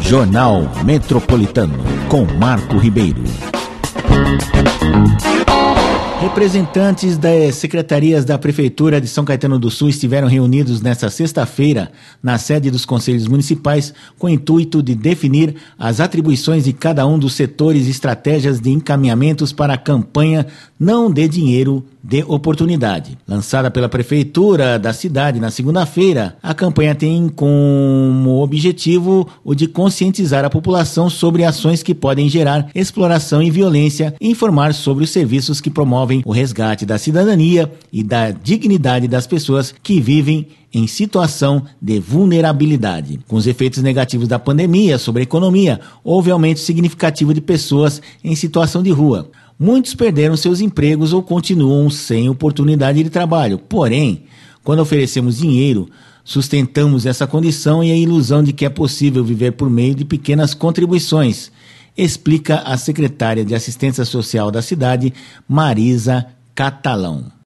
Jornal Metropolitano com Marco Ribeiro. Representantes das secretarias da Prefeitura de São Caetano do Sul estiveram reunidos nesta sexta-feira na sede dos Conselhos Municipais com o intuito de definir as atribuições de cada um dos setores e estratégias de encaminhamentos para a campanha Não Dê Dinheiro de Oportunidade. Lançada pela Prefeitura da cidade na segunda-feira, a campanha tem como objetivo o de conscientizar a população sobre ações que podem gerar exploração e violência e informar sobre os serviços que promovem o resgate da cidadania e da dignidade das pessoas que vivem em situação de vulnerabilidade. Com os efeitos negativos da pandemia sobre a economia, houve aumento significativo de pessoas em situação de rua. Muitos perderam seus empregos ou continuam sem oportunidade de trabalho. Porém, quando oferecemos dinheiro, sustentamos essa condição e a ilusão de que é possível viver por meio de pequenas contribuições, explica a secretária de Assistência Social da cidade, Marisa Catalão.